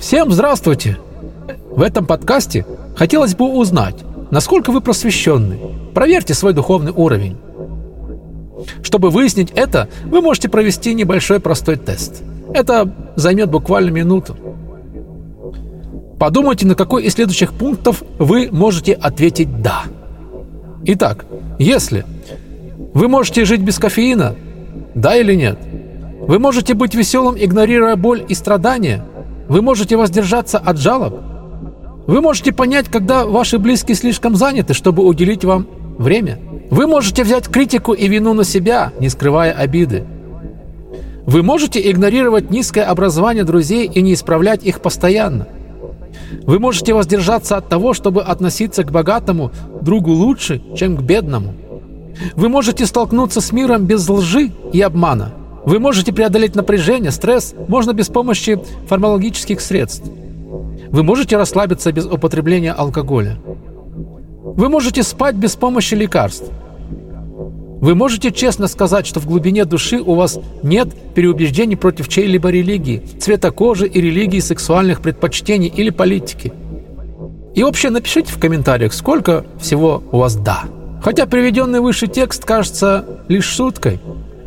Всем здравствуйте! В этом подкасте хотелось бы узнать, насколько вы просвещенны. Проверьте свой духовный уровень. Чтобы выяснить это, вы можете провести небольшой простой тест. Это займет буквально минуту. Подумайте, на какой из следующих пунктов вы можете ответить «да». Итак, если вы можете жить без кофеина, да или нет? Вы можете быть веселым, игнорируя боль и страдания? Вы можете воздержаться от жалоб? Вы можете понять, когда ваши близкие слишком заняты, чтобы уделить вам время? Вы можете взять критику и вину на себя, не скрывая обиды. Вы можете игнорировать низкое образование друзей и не исправлять их постоянно. Вы можете воздержаться от того, чтобы относиться к богатому другу лучше, чем к бедному. Вы можете столкнуться с миром без лжи и обмана. Вы можете преодолеть напряжение, стресс, можно без помощи фармакологических средств. Вы можете расслабиться без употребления алкоголя. Вы можете спать без помощи лекарств. Вы можете честно сказать, что в глубине души у вас нет переубеждений против чьей-либо религии, цвета кожи и религии, сексуальных предпочтений или политики. И вообще напишите в комментариях, сколько всего у вас «да». Хотя приведенный выше текст кажется лишь шуткой,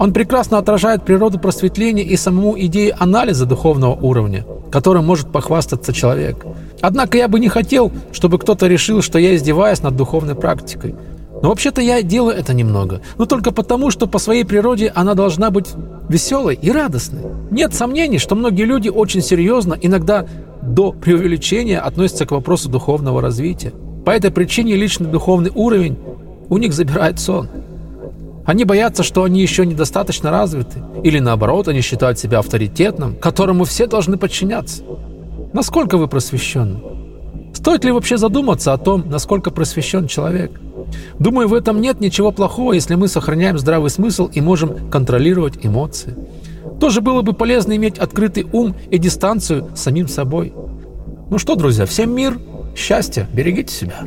он прекрасно отражает природу просветления и саму идею анализа духовного уровня, которым может похвастаться человек. Однако я бы не хотел, чтобы кто-то решил, что я издеваюсь над духовной практикой – но вообще-то я делаю это немного. Но только потому, что по своей природе она должна быть веселой и радостной. Нет сомнений, что многие люди очень серьезно, иногда до преувеличения, относятся к вопросу духовного развития. По этой причине личный духовный уровень у них забирает сон. Они боятся, что они еще недостаточно развиты, или наоборот, они считают себя авторитетным, которому все должны подчиняться. Насколько вы просвещенны? Стоит ли вообще задуматься о том, насколько просвещен человек? Думаю, в этом нет ничего плохого, если мы сохраняем здравый смысл и можем контролировать эмоции. Тоже было бы полезно иметь открытый ум и дистанцию с самим собой. Ну что, друзья, всем мир, счастья, берегите себя.